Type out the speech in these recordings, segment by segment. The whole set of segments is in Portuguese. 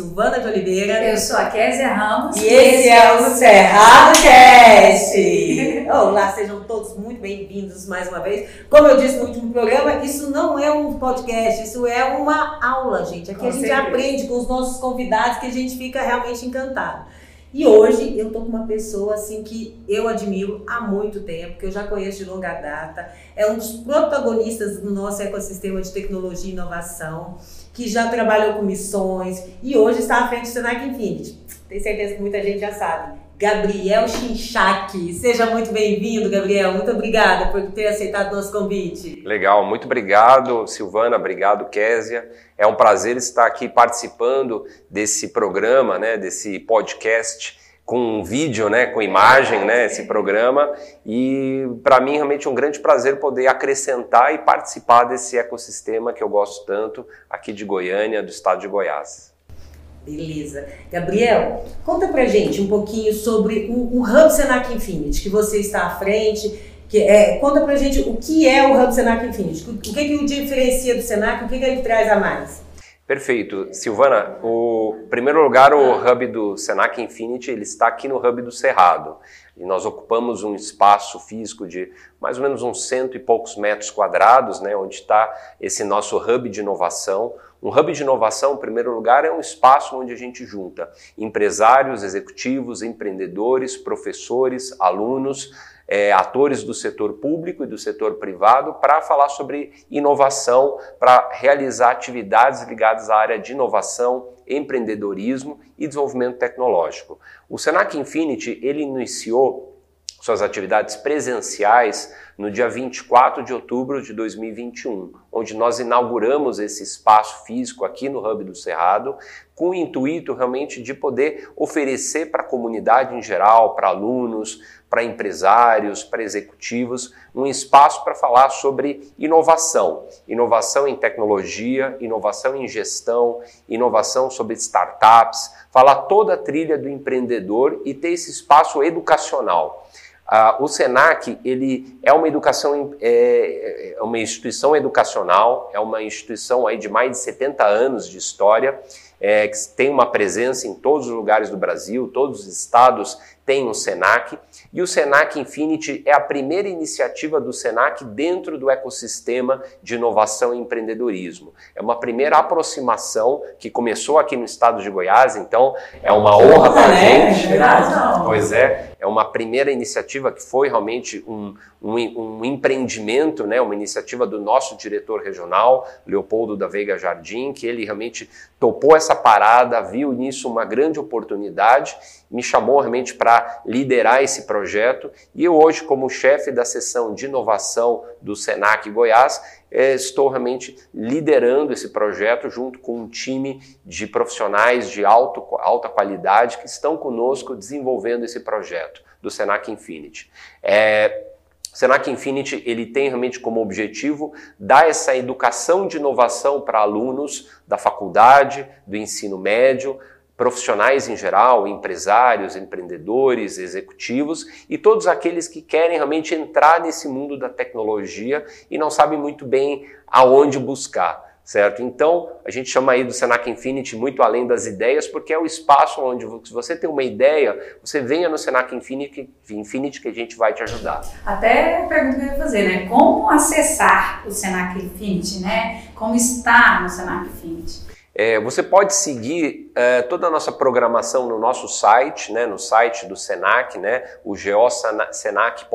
Silvana de Oliveira. Eu sou a Kézia Ramos. E esse é o Cerrado Cast. Olá, sejam todos muito bem-vindos mais uma vez. Como eu disse no último programa, isso não é um podcast, isso é uma aula, gente. Aqui Com a gente certeza. aprende com os nossos convidados que a gente fica realmente encantado. E hoje eu tô com uma pessoa assim que eu admiro há muito tempo, que eu já conheço de longa data, é um dos protagonistas do nosso ecossistema de tecnologia e inovação, que já trabalhou com missões e hoje está à frente do Senac Infinity. Tenho certeza que muita gente já sabe. Gabriel Chinchak. Seja muito bem-vindo, Gabriel. Muito obrigada por ter aceitado nosso convite. Legal, muito obrigado, Silvana, obrigado, Késia. É um prazer estar aqui participando desse programa, né, desse podcast com vídeo, né, com imagem, né, esse programa. E para mim realmente é um grande prazer poder acrescentar e participar desse ecossistema que eu gosto tanto aqui de Goiânia, do estado de Goiás. Beleza. Gabriel, conta pra gente um pouquinho sobre o, o Hub Senac Infinity, que você está à frente. Que é, conta pra gente o que é o Hub Senac Infinity, o que, que o diferencia do Senac, o que, que ele traz a mais. Perfeito. Silvana, o em primeiro lugar, o hub do Senac Infinity, ele está aqui no hub do Cerrado. E nós ocupamos um espaço físico de mais ou menos uns cento e poucos metros quadrados, né, onde está esse nosso hub de inovação. Um hub de inovação, em primeiro lugar, é um espaço onde a gente junta empresários, executivos, empreendedores, professores, alunos, é, atores do setor público e do setor privado para falar sobre inovação, para realizar atividades ligadas à área de inovação, empreendedorismo e desenvolvimento tecnológico. O Senac Infinity ele iniciou suas atividades presenciais no dia 24 de outubro de 2021, onde nós inauguramos esse espaço físico aqui no Hub do Cerrado, com o intuito realmente de poder oferecer para a comunidade em geral, para alunos, para empresários, para executivos, um espaço para falar sobre inovação. Inovação em tecnologia, inovação em gestão, inovação sobre startups, falar toda a trilha do empreendedor e ter esse espaço educacional. Uh, o Senac ele é uma educação é, é uma instituição educacional, é uma instituição aí de mais de 70 anos de história, é, que tem uma presença em todos os lugares do Brasil, todos os estados têm um Senac, e o Senac Infinity é a primeira iniciativa do Senac dentro do ecossistema de inovação e empreendedorismo. É uma primeira aproximação que começou aqui no estado de Goiás, então é uma honra para a É, gente. Pois é, é uma primeira iniciativa que foi realmente um, um, um empreendimento, né, uma iniciativa do nosso diretor regional, Leopoldo da Veiga Jardim, que ele realmente topou essa parada, viu nisso uma grande oportunidade, me chamou realmente para liderar esse projeto. E eu hoje, como chefe da seção de inovação do Senac Goiás, eh, estou realmente liderando esse projeto junto com um time de profissionais de alto, alta qualidade que estão conosco desenvolvendo esse projeto do Senac Infinity. É, Senac Infinity ele tem realmente como objetivo dar essa educação de inovação para alunos da faculdade, do ensino médio, profissionais em geral, empresários, empreendedores, executivos e todos aqueles que querem realmente entrar nesse mundo da tecnologia e não sabem muito bem aonde buscar. Certo? Então, a gente chama aí do Senac Infinity muito além das ideias, porque é o espaço onde, se você tem uma ideia, você venha no Senac Infinity, Infinity que a gente vai te ajudar. Até a pergunta que eu ia fazer, né? Como acessar o Senac Infinity, né? Como estar no Senac Infinity? É, você pode seguir é, toda a nossa programação no nosso site, né, no site do Senac, né, o geosenac.br.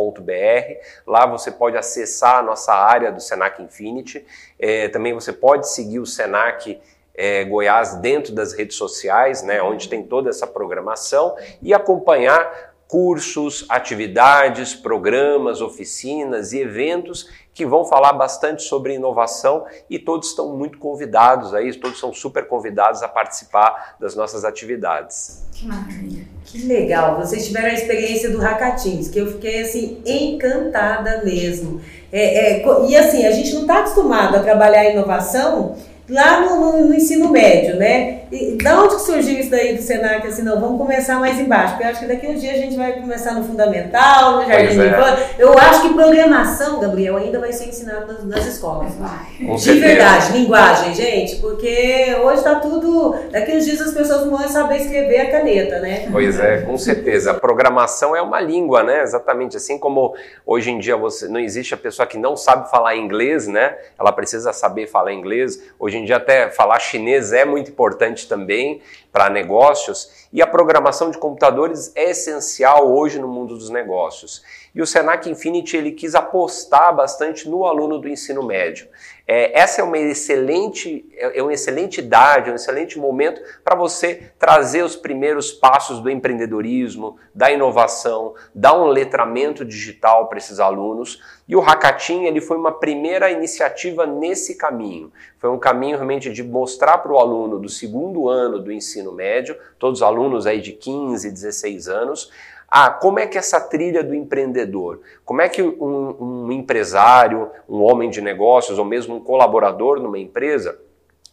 Lá você pode acessar a nossa área do Senac Infinity. É, também você pode seguir o Senac é, Goiás dentro das redes sociais, né, onde tem toda essa programação, e acompanhar cursos, atividades, programas, oficinas e eventos que vão falar bastante sobre inovação e todos estão muito convidados aí, todos são super convidados a participar das nossas atividades. Que maravilha. Que legal, vocês tiveram a experiência do Hackatins, que eu fiquei assim encantada mesmo. É, é, e assim, a gente não está acostumado a trabalhar inovação lá no, no- no ensino médio, né? E da onde que surgiu isso daí do Senac? Assim, não, vamos começar mais embaixo, porque eu acho que daqui uns dias a gente vai começar no fundamental, no jardim de infância. É. Eu acho que programação, Gabriel, ainda vai ser ensinado nas, nas escolas. Vai. De verdade, linguagem, gente, porque hoje está tudo. Daqui uns dias as pessoas não vão saber escrever a caneta, né? Pois é, com certeza. A programação é uma língua, né? Exatamente. Assim como hoje em dia você não existe a pessoa que não sabe falar inglês, né? Ela precisa saber falar inglês. Hoje em dia até falar chinês é muito importante também para negócios e a programação de computadores é essencial hoje no mundo dos negócios. E o Senac Infinity ele quis apostar bastante no aluno do ensino médio. É, essa é uma excelente, é, é uma excelente idade, um excelente momento para você trazer os primeiros passos do empreendedorismo, da inovação, dar um letramento digital para esses alunos. E o Hackathon ele foi uma primeira iniciativa nesse caminho. Foi um caminho realmente de mostrar para o aluno do segundo ano do ensino médio, todos os alunos aí de 15, 16 anos, ah, como é que essa trilha do empreendedor, como é que um, um empresário, um homem de negócios ou mesmo um colaborador numa empresa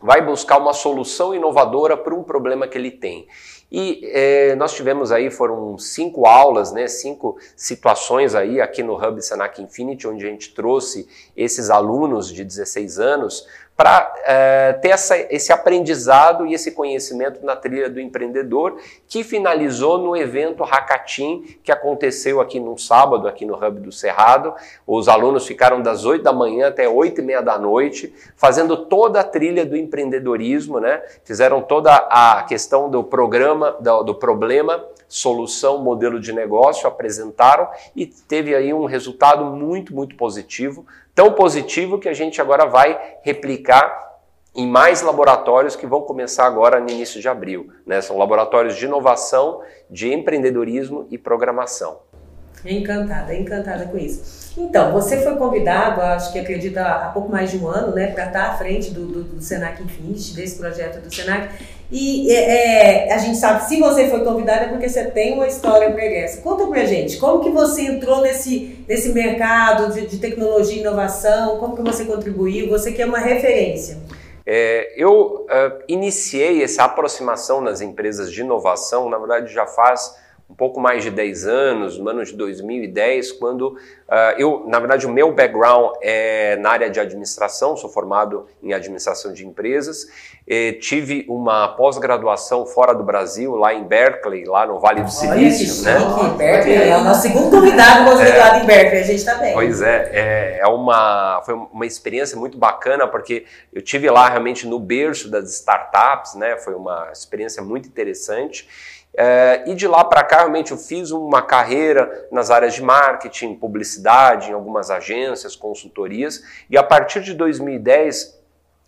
vai buscar uma solução inovadora para um problema que ele tem. E é, nós tivemos aí, foram cinco aulas, né, cinco situações aí aqui no Hub Senac Infinity, onde a gente trouxe esses alunos de 16 anos para é, ter essa, esse aprendizado e esse conhecimento na trilha do empreendedor, que finalizou no evento Hackatim, que aconteceu aqui num sábado, aqui no Hub do Cerrado. Os alunos ficaram das 8 da manhã até 8 e meia da noite, fazendo toda a trilha do empreendedorismo, né? Fizeram toda a questão do programa, do, do problema, solução, modelo de negócio, apresentaram e teve aí um resultado muito, muito positivo Tão positivo que a gente agora vai replicar em mais laboratórios que vão começar agora no início de abril. Né? São laboratórios de inovação, de empreendedorismo e programação. Encantada, encantada com isso. Então, você foi convidado, acho que acredita há pouco mais de um ano, né, para estar à frente do, do, do Senac Infinity, desse projeto do Senac. E é, é, a gente sabe, se você foi convidado é porque você tem uma história pregressa. Conta pra gente, como que você entrou nesse, nesse mercado de, de tecnologia e inovação, como que você contribuiu, você que é uma referência. É, eu uh, iniciei essa aproximação nas empresas de inovação, na verdade já faz um pouco mais de 10 anos, no ano de 2010, quando uh, eu, na verdade, o meu background é na área de administração, sou formado em administração de empresas, tive uma pós-graduação fora do Brasil, lá em Berkeley, lá no Vale do Silício. Olha, né? Berkeley é o nosso segundo convidado pós-graduado é, em Berkeley, a gente está bem. Pois é, é, é, uma, foi uma experiência muito bacana, porque eu tive lá realmente no berço das startups, né? foi uma experiência muito interessante. É, e de lá para cá, realmente, eu fiz uma carreira nas áreas de marketing, publicidade, em algumas agências, consultorias, e a partir de 2010,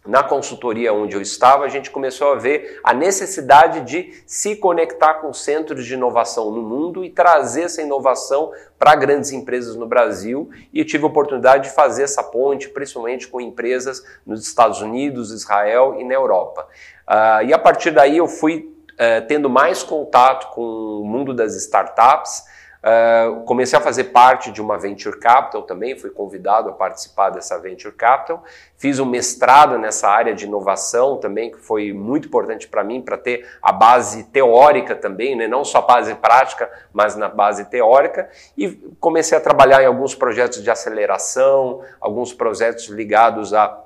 na consultoria onde eu estava, a gente começou a ver a necessidade de se conectar com centros de inovação no mundo e trazer essa inovação para grandes empresas no Brasil. E tive a oportunidade de fazer essa ponte, principalmente com empresas nos Estados Unidos, Israel e na Europa. Uh, e a partir daí eu fui eh, tendo mais contato com o mundo das startups. Uh, comecei a fazer parte de uma venture capital também, fui convidado a participar dessa venture capital. Fiz um mestrado nessa área de inovação também, que foi muito importante para mim, para ter a base teórica também, né? não só a base prática, mas na base teórica. E comecei a trabalhar em alguns projetos de aceleração, alguns projetos ligados a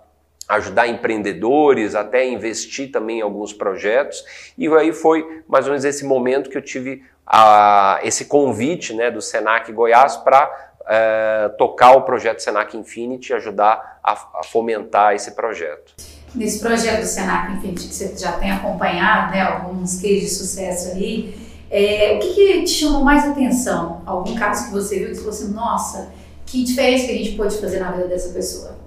ajudar empreendedores, até investir também em alguns projetos. E aí foi mais ou menos esse momento que eu tive a, esse convite né, do Senac Goiás para é, tocar o projeto Senac Infinity e ajudar a, a, fomentar esse projeto. Nesse projeto do Senac Infinity que você já tem acompanhado, né, alguns cases de sucesso aí, é, o que, que, te chamou mais atenção? Algum caso que você viu que você assim, nossa, que diferença que a gente pode fazer na vida dessa pessoa?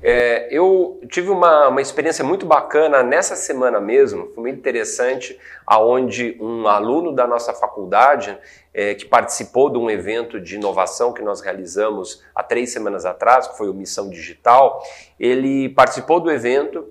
É, eu tive uma, uma experiência muito bacana nessa semana mesmo, foi muito interessante, aonde um aluno da nossa faculdade é, que participou de um evento de inovação que nós realizamos há três semanas atrás, que foi o Missão Digital, ele participou do evento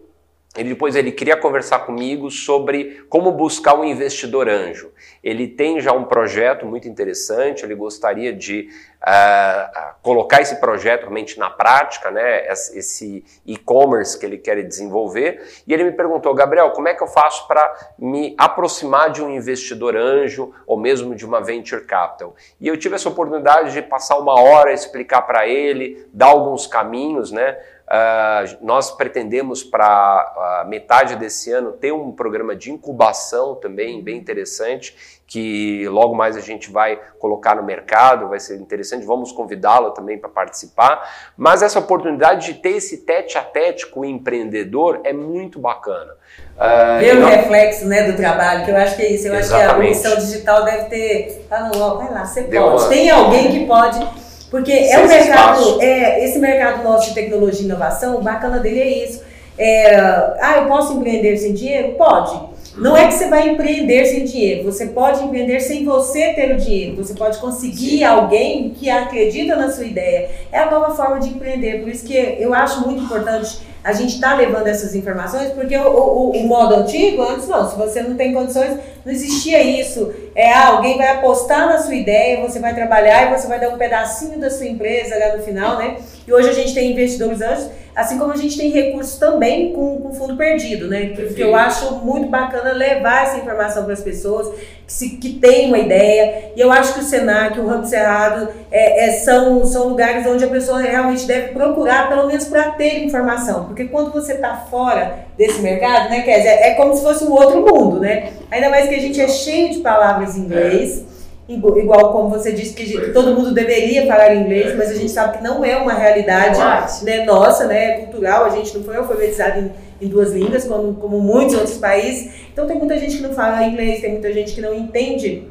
ele depois ele queria conversar comigo sobre como buscar um investidor anjo. Ele tem já um projeto muito interessante, ele gostaria de uh, colocar esse projeto realmente na prática, né, esse e-commerce que ele quer desenvolver. E ele me perguntou, Gabriel, como é que eu faço para me aproximar de um investidor anjo ou mesmo de uma venture capital? E eu tive essa oportunidade de passar uma hora explicar para ele, dar alguns caminhos, né? Uh, nós pretendemos para uh, metade desse ano ter um programa de incubação também bem interessante, que logo mais a gente vai colocar no mercado, vai ser interessante, vamos convidá-lo também para participar. Mas essa oportunidade de ter esse tete a tete com o empreendedor é muito bacana. Uh, Ver o não... reflexo né, do trabalho, que eu acho que é isso. Eu Exatamente. acho que a missão digital deve ter. Tá no, vai lá, você Deu pode. Uma... Tem alguém que pode porque é um mercado, é, esse mercado nosso de tecnologia e inovação, o bacana dele é isso. É, ah, eu posso empreender sem dinheiro? Pode. Não é que você vai empreender sem dinheiro, você pode empreender sem você ter o dinheiro. Você pode conseguir Sim. alguém que acredita na sua ideia. É a nova forma de empreender. Por isso que eu acho muito importante a gente estar tá levando essas informações, porque o, o, o, modo antigo, antes não, se você não tem condições, não existia isso. É, ah, alguém vai apostar na sua ideia, você vai trabalhar e você vai dar um pedacinho da sua empresa lá no final, né? E hoje a gente tem investidores anjos Assim como a gente tem recursos também com, com fundo perdido, né? Que, que eu acho muito bacana levar essa informação para as pessoas que, se, que têm uma ideia. E eu acho que o Senac, o Ramo Cerrado, é, é, são, são lugares onde a pessoa realmente deve procurar, pelo menos para ter informação. Porque quando você está fora desse mercado, né, Kézia, é como se fosse um outro mundo, né? Ainda mais que a gente é cheio de palavras em inglês. É igual como você disse que todo mundo deveria falar inglês, mas a gente sabe que não é uma realidade né, nossa, né, cultural, a gente não foi alfabetizado em, em, duas línguas, como, como muitos outros países, então tem muita gente que não fala inglês, tem muita gente que não entende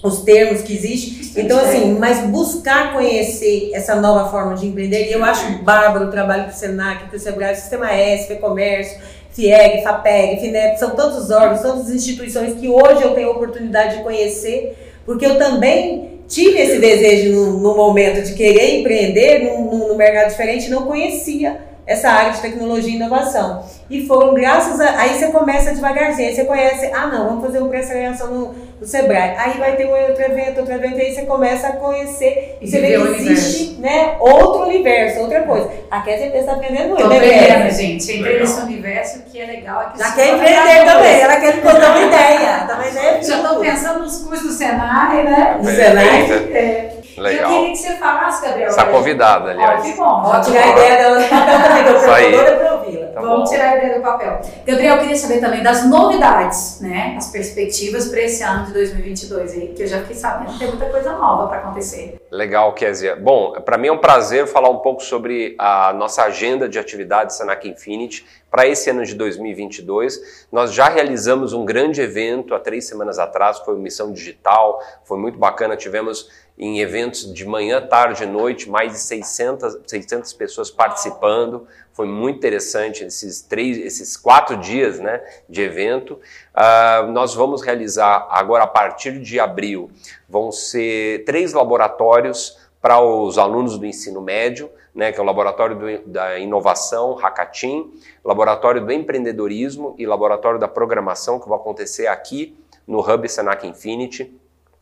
os termos que existem, então assim, mas buscar conhecer essa nova forma de empreender, e eu acho bárbaro o trabalho do Senac, do Sebrae, Sistema S, FEComércio, FIEG, FAPEG, FINEP, são todos os órgãos, todas as instituições que hoje eu tenho a oportunidade de conhecer, porque eu também tive esse desejo no, no momento de querer empreender num, num mercado diferente, não conhecia essa área de tecnologia e inovação. E foram graças a. Aí você começa devagarzinho, aí você conhece, ah não, vamos fazer um pré-seleção no, no Sebrae. Aí vai ter um outro evento, outro evento, aí você começa a conhecer e você vê que existe né, outro universo, outra coisa. A Kézia está aprendendo muito. Estou aprendendo, gente. Entrei nesse universo que é legal. É que Já quer empreender também, ela quer botar uma ideia. Também, né? Já estou pensando nos cursos do Senai, né? Do Senai. É. Legal. Eu queria que você falasse, Gabriel. Está convidada, aliás. Ó, que bom. Vamos tirar a ideia dela do papel também, que eu sou para ouvi-la. Tá Vamos bom. tirar a ideia do papel. Gabriel, eu queria saber também das novidades, né? As perspectivas para esse ano de 2022 aí, que eu já fiquei sabendo que tem muita coisa nova para acontecer. Legal, Kézia. Bom, para mim é um prazer falar um pouco sobre a nossa agenda de atividades Senac Infinity para esse ano de 2022. Nós já realizamos um grande evento há três semanas atrás, foi Missão Digital, foi muito bacana, tivemos em eventos de manhã, tarde e noite, mais de 600, 600 pessoas participando. Foi muito interessante esses três, esses quatro dias né, de evento. Uh, nós vamos realizar agora, a partir de abril, vão ser três laboratórios para os alunos do ensino médio, né, que é o Laboratório do, da Inovação, Hackatim, Laboratório do Empreendedorismo e Laboratório da Programação, que vão acontecer aqui no Hub Senac Infinity.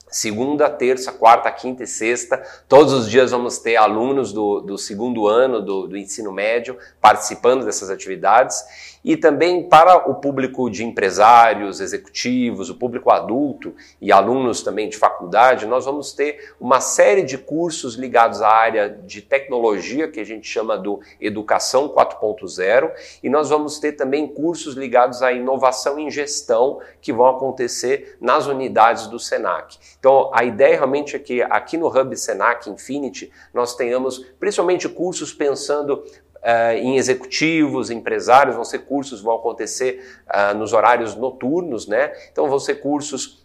Segunda, terça, quarta, quinta e sexta, todos os dias vamos ter alunos do, do segundo ano do, do ensino médio participando dessas atividades e também para o público de empresários, executivos, o público adulto e alunos também de faculdade, nós vamos ter uma série de cursos ligados à área de tecnologia, que a gente chama do Educação 4.0, e nós vamos ter também cursos ligados à inovação em gestão, que vão acontecer nas unidades do SENAC. Então, a ideia realmente é que aqui no Hub SENAC Infinity nós tenhamos principalmente cursos pensando Uh, em executivos, empresários, vão ser cursos, vão acontecer uh, nos horários noturnos, né? Então vão ser cursos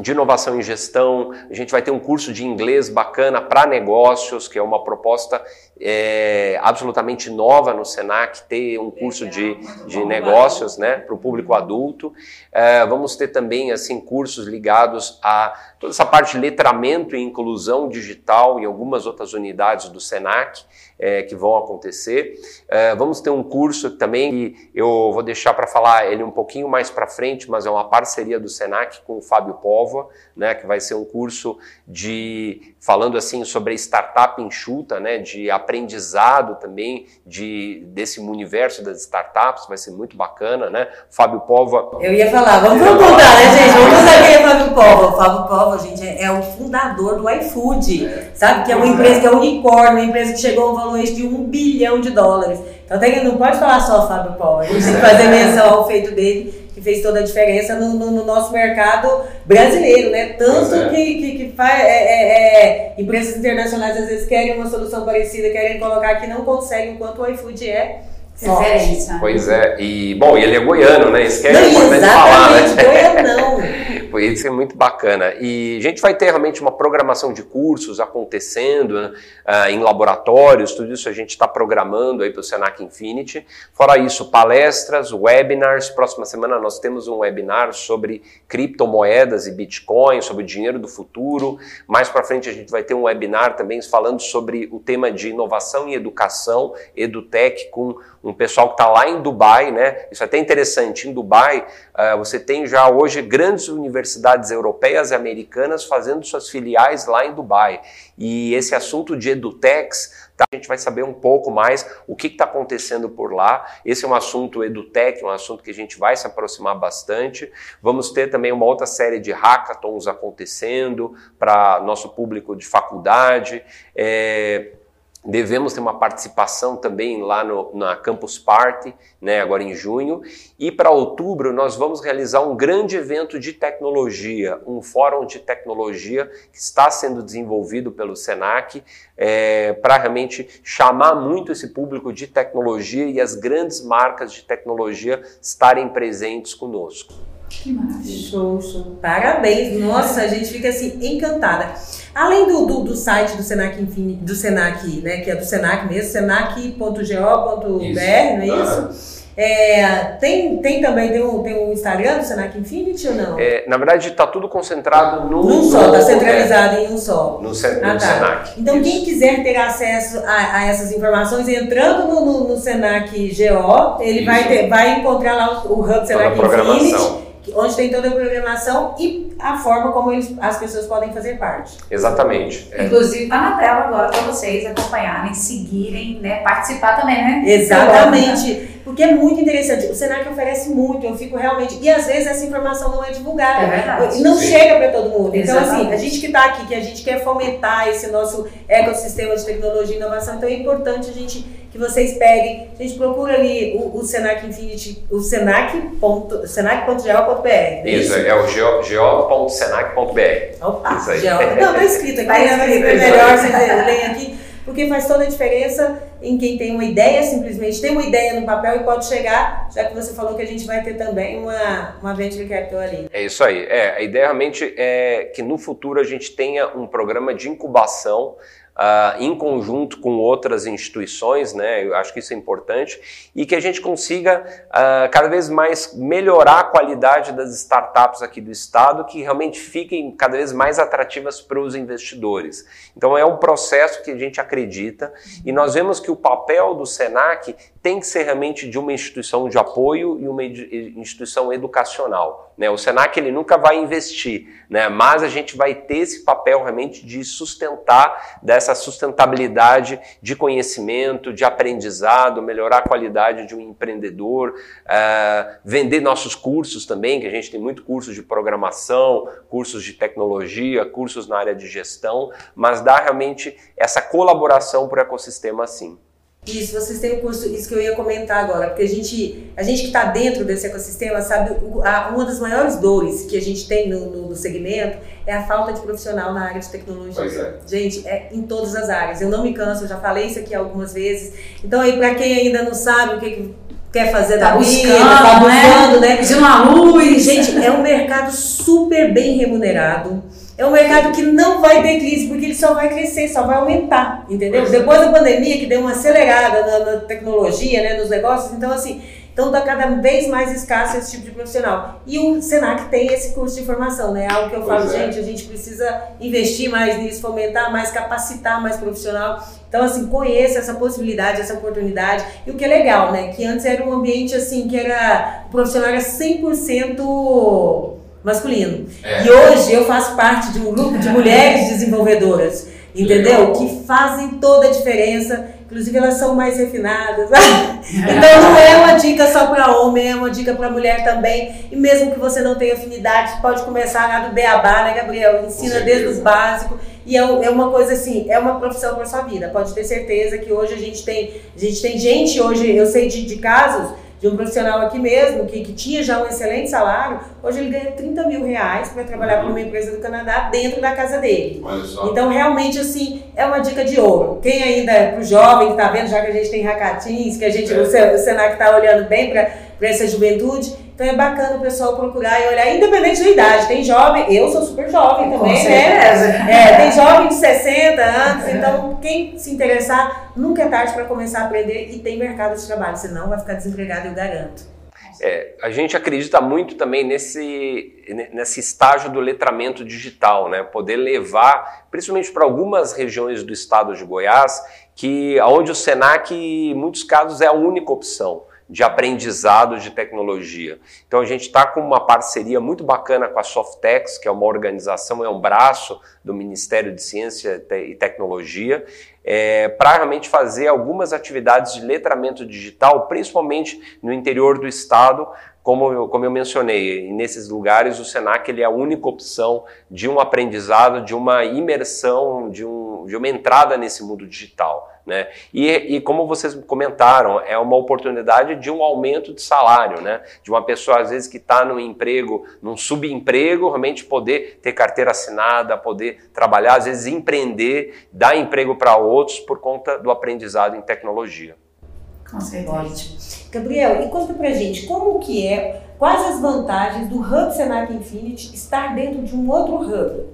de inovação em gestão, a gente vai ter um curso de inglês bacana para negócios, que é uma proposta é, absolutamente nova no Senac, ter um curso de, de negócios né, para o público adulto. É, vamos ter também assim cursos ligados a toda essa parte de letramento e inclusão digital em algumas outras unidades do Senac é, que vão acontecer. É, vamos ter um curso também que eu vou deixar para falar ele um pouquinho mais para frente, mas é uma parceria do Senac com o Fábio Pova, né, que vai ser um curso de falando assim sobre startup enxuta, né, de aprendizado também de desse universo das startups, vai ser muito bacana, né? Fábio Pova. Eu ia falar, vamos contar, né, gente? Vamos contar quem é Fábio Pova. O Fábio Pova, gente, é, é o fundador do iFood, sabe? Que é uma empresa que é unicórnio, uma empresa que chegou de um bilhão de dólares. Então tem, não pode falar só Fábio gente tem que fazer menção ao feito dele que fez toda a diferença no, no, no nosso mercado brasileiro, né? Tanto é. que, que, que faz, é, é, é, empresas internacionais às vezes querem uma solução parecida, querem colocar aqui, não conseguem, enquanto o iFood é Referência. Pois é, e bom, ele é goiano, né? Isso que é importante falar, né? Isso é muito bacana. E a gente vai ter realmente uma programação de cursos acontecendo uh, em laboratórios, tudo isso a gente está programando aí para o Senac Infinity. Fora isso, palestras, webinars. Próxima semana nós temos um webinar sobre criptomoedas e Bitcoin, sobre o dinheiro do futuro. Mais para frente a gente vai ter um webinar também falando sobre o tema de inovação e educação, EduTech, com um pessoal que está lá em Dubai, né? Isso é até interessante. Em Dubai, uh, você tem já hoje grandes universidades europeias e americanas fazendo suas filiais lá em Dubai. E esse assunto de edutechs, tá? a gente vai saber um pouco mais o que está acontecendo por lá. Esse é um assunto edutech, um assunto que a gente vai se aproximar bastante. Vamos ter também uma outra série de hackathons acontecendo para nosso público de faculdade. É, Devemos ter uma participação também lá no, na Campus Party, né, agora em junho. E para outubro nós vamos realizar um grande evento de tecnologia, um fórum de tecnologia que está sendo desenvolvido pelo Senac é, para realmente chamar muito esse público de tecnologia e as grandes marcas de tecnologia estarem presentes conosco. Que maravilha. Show, show. Parabéns. Nossa, a gente fica assim encantada. Além do, do, do site do Senac Infin, do Senac, né, que é do Senac mesmo, senac.go.br, não é isso? É, tem, tem também tem um, tem um Instagram do Senac Infinity ou não? É, na verdade, está tudo concentrado no. Num só, está centralizado é, em um só. No, ah, tá. Senac. Então, Isso. quem quiser ter acesso a, a, essas informações, entrando no, no, no Senac GO, ele vai, ter, vai encontrar lá o, o Hub Senac Infinity onde tem toda a programação e a forma como eles, as pessoas podem fazer parte. Exatamente. É. Inclusive está na tela agora para vocês acompanharem, seguirem, né, participar também, né? Exatamente. Porque é muito interessante. O Senac oferece muito, eu fico realmente. E às vezes essa informação não é divulgada. É verdade. Não Sim. chega para todo mundo. Então, assim, a gente que está aqui, que a gente quer fomentar esse nosso ecossistema de tecnologia e inovação, então é importante a gente que vocês peguem. A gente procura ali o, o Senac Infinity, o senac.geo.br. Senac é isso, é o geo.senac.br. Opa, isso aí. Geo. Não, está escrito aqui, tá escrito, é melhor vocês lerem aqui, porque faz toda a diferença em quem tem uma ideia, simplesmente tem uma ideia no papel e pode chegar, já que você falou que a gente vai ter também uma, uma venture capital ali. É isso aí. É, a ideia realmente é que no futuro a gente tenha um programa de incubação uh, em conjunto com outras instituições, né? Eu acho que isso é importante e que a gente consiga uh, cada vez mais melhorar a qualidade das startups aqui do estado, que realmente fiquem cada vez mais atrativas para os investidores. Então é um processo que a gente acredita e nós vemos que o papel do Senac tem que ser realmente de uma instituição de apoio e uma instituição educacional. Né? O Senac ele nunca vai investir, né? mas a gente vai ter esse papel realmente de sustentar dessa sustentabilidade de conhecimento, de aprendizado, melhorar a qualidade de um empreendedor, uh, vender nossos cursos também, que a gente tem muito cursos de programação, cursos de tecnologia, cursos na área de gestão, mas dar realmente essa colaboração para o ecossistema assim. Isso, vocês têm um curso, isso que eu ia comentar agora, porque a gente, a gente que está dentro desse ecossistema sabe a, uma das maiores dores que a gente tem no, no, no, segmento é a falta de profissional na área de tecnologia. É. Gente, é em todas as áreas. Eu não me canso, eu já falei isso aqui algumas vezes. Então aí para quem ainda não sabe o que, que quer fazer Tá da vida, buscando, tá buscando, né? né? Pedindo uma luz. Gente, é um mercado super bem remunerado. É um mercado que não vai ter crise, porque ele só vai crescer, só vai aumentar, entendeu? É. Depois da pandemia, que deu uma acelerada na, na tecnologia, né, nos negócios, então assim, então tá cada vez mais escasso esse tipo de profissional. E o Senac tem esse curso de formação, né? Algo que eu Pois falo, é. gente, a gente precisa investir mais nisso, fomentar mais, capacitar mais profissional. Então, assim, conheça essa possibilidade, essa oportunidade. E o que é legal, né? Que antes era um ambiente, assim, que era... O profissional era 100% masculino. É. E hoje eu faço parte de um grupo de mulheres desenvolvedoras, entendeu? Que fazem toda a diferença. Inclusive, elas são mais refinadas. então, não é uma dica só para homem, é uma dica para mulher também. E mesmo que você não tenha afinidade, pode começar lá do beabá, né, Gabriel? Ensina desde certeza. o básico. E é, é uma coisa assim, é uma profissão para sua vida. Pode ter certeza que hoje a gente tem, a gente tem gente hoje, eu sei de, de casos de um profissional aqui mesmo que, que tinha já um excelente salário, hoje ele ganha 30 mil reais para trabalhar para uma empresa do Canadá dentro da casa dele. Olha só. Então, realmente, assim, é uma dica de ouro. Quem ainda, é pro jovem que tá vendo, já que a gente tem hacatins, que a gente, É. o, Sen- o Senac tá olhando bem para essa juventude, então é bacana o pessoal procurar e olhar, independente da idade. Tem jovem, eu sou super jovem Com também, né? certeza. É, tem jovem de 60 anos, então quem se interessar, nunca é tarde para começar a aprender e tem mercado de trabalho, senão vai ficar desempregado, eu garanto. É, a gente acredita muito também nesse, nesse estágio do letramento digital, né? Poder levar, principalmente para algumas regiões do estado de Goiás, que onde o Senac, em muitos casos, é a única opção de aprendizado de tecnologia. Então a gente está com uma parceria muito bacana com a Softex, que é uma organização, é um braço do Ministério de Ciência e Tecnologia, é, para realmente fazer algumas atividades de letramento digital, principalmente no interior do estado, como eu, como eu mencionei, nesses lugares o Senac ele é a única opção de um aprendizado, de uma imersão, de, um, de uma entrada nesse mundo digital. Né? E, e como vocês comentaram, é uma oportunidade de um aumento de salário, né? de uma pessoa às vezes que está num emprego, num subemprego, realmente poder ter carteira assinada, poder trabalhar, às vezes empreender, dar emprego para outros por conta do aprendizado em tecnologia. Com certeza. Gabriel, e conta pra gente como que é, quais as vantagens do Hub Senac Infinity estar dentro de um outro hub?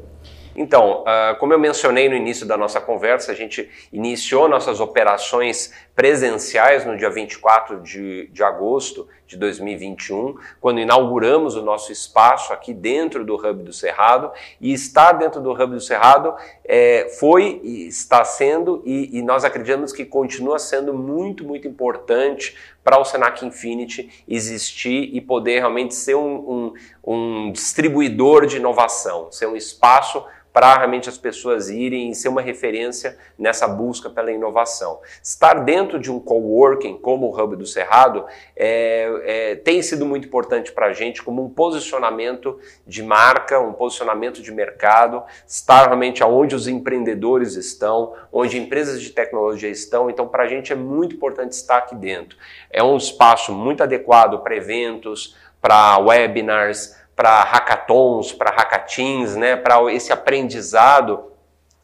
Então, ah, como eu mencionei no início da nossa conversa, a gente iniciou nossas operações presenciais no dia 24 de, de agosto de 2021, quando inauguramos o nosso espaço aqui dentro do Hub do Cerrado. E estar dentro do Hub do Cerrado eh, foi e está sendo, e, e nós acreditamos que continua sendo muito, muito importante para o Senac Infinity existir e poder realmente ser um, um, um distribuidor de inovação, ser um espaço para realmente as pessoas irem e ser uma referência nessa busca pela inovação. Estar dentro de um coworking como o Hub do Cerrado é, é, tem sido muito importante para a gente como um posicionamento de marca, um posicionamento de mercado, estar realmente aonde os empreendedores estão, onde empresas de tecnologia estão. Então, para a gente é muito importante estar aqui dentro. É um espaço muito adequado para eventos, para webinars, para hackathons, para hackatins, né, para esse aprendizado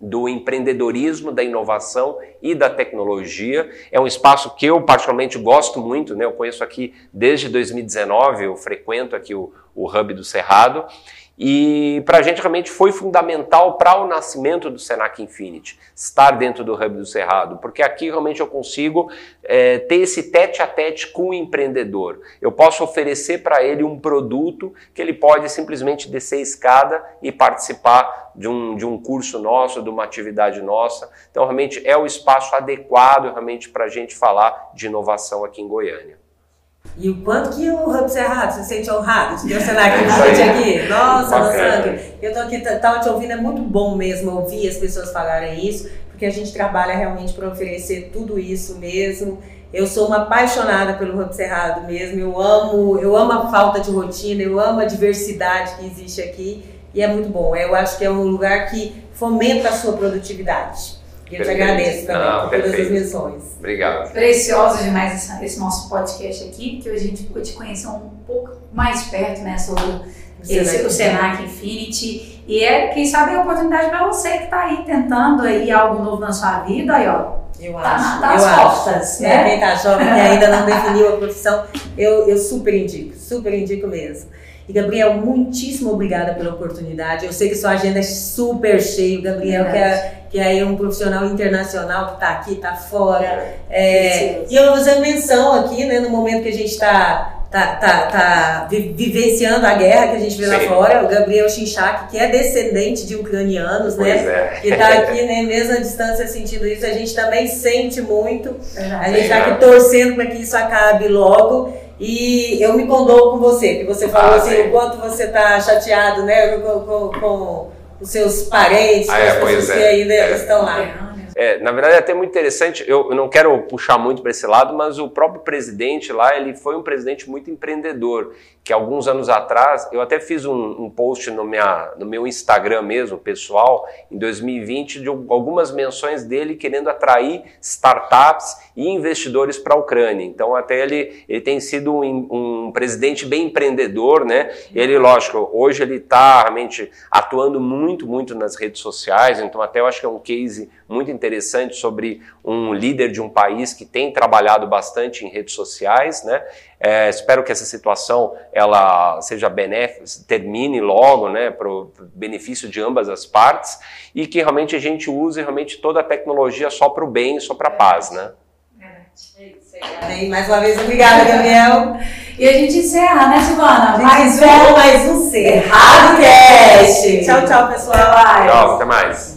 do empreendedorismo, da inovação e da tecnologia. É um espaço que eu particularmente gosto muito, né? Eu conheço aqui desde 2019, eu frequento aqui o, o Hub do Cerrado. E para a gente realmente foi fundamental para o nascimento do Senac Infinity, estar dentro do Hub do Cerrado, porque aqui realmente eu consigo é, ter esse tete a tete com o empreendedor. Eu posso oferecer para ele um produto que ele pode simplesmente descer a escada e participar de um, de um curso nosso, de uma atividade nossa. Então, realmente é o espaço adequado realmente para a gente falar de inovação aqui em Goiânia. E o quanto que o Hub Cerrado se sente honrado de É isso aí. Infinity aqui? Nossa. Sangue. Eu tô aqui, t- tava te ouvindo, é muito bom mesmo ouvir as pessoas falarem isso, porque a gente trabalha realmente para oferecer tudo isso mesmo. Eu sou uma apaixonada pelo Hub Cerrado mesmo. Eu amo, eu amo a falta de rotina, eu amo a diversidade que existe aqui e é muito bom. Eu acho que é um lugar que fomenta a sua produtividade. E eu te Perfeito. agradeço também Ah, por todas as perfeito. missões. Obrigado. Precioso demais esse, esse nosso podcast aqui, porque hoje a gente pôde conhecer um pouco mais perto, né, sobre esse, o Senac Infinity. E é, quem sabe, é a oportunidade para você que está aí tentando aí algo novo na sua vida, aí ó. Eu Tá, acho, tá eu acho. portas, É, né? quem tá jovem que ainda não definiu a profissão, eu, eu super indico, super indico mesmo. E Gabriel, muitíssimo obrigada pela oportunidade. Eu sei que sua agenda é super cheia. O Gabriel, que é, que é um profissional internacional que está aqui, está fora. É, e eu vou fazer menção aqui, né, no momento que a gente está tá, tá, tá vi- vivenciando a guerra que a gente vê lá Sim. fora, o Gabriel Chinchak, que é descendente de ucranianos, né? É. Que está aqui, né, mesmo à distância sentindo isso, a gente também sente muito. A gente está aqui torcendo para que isso acabe logo. E eu me condoo com você, que você falou Ah, assim, sim. o quanto você está chateado, né, com, com- com os seus parentes, com Ah, é, as pessoas pois que é. ainda É. estão lá. É, na verdade é até muito interessante, eu, eu não quero puxar muito para esse lado, mas o próprio presidente lá, ele foi um presidente muito empreendedor, que alguns anos atrás, eu até fiz um, um post no, minha, no meu Instagram mesmo, pessoal, em 2020, de algumas menções dele querendo atrair startups e investidores para a Ucrânia. Então até ele, ele tem sido um, um presidente bem empreendedor, né? Ele, lógico, hoje ele está realmente atuando muito, muito nas redes sociais, então até eu acho que é um case muito interessante sobre um líder de um país que tem trabalhado bastante em redes sociais, né? É, espero que essa situação ela seja benéfica, termine logo, né, para o benefício de ambas as partes e que realmente a gente use realmente toda a tecnologia só para o bem, só para a paz, né? E mais uma vez, obrigada, Gabriel. E a gente encerra, né, Silvana? Mais um, mais um ser. Errado Cast. Tchau, tchau, pessoal. Até mais. Tchau, até mais.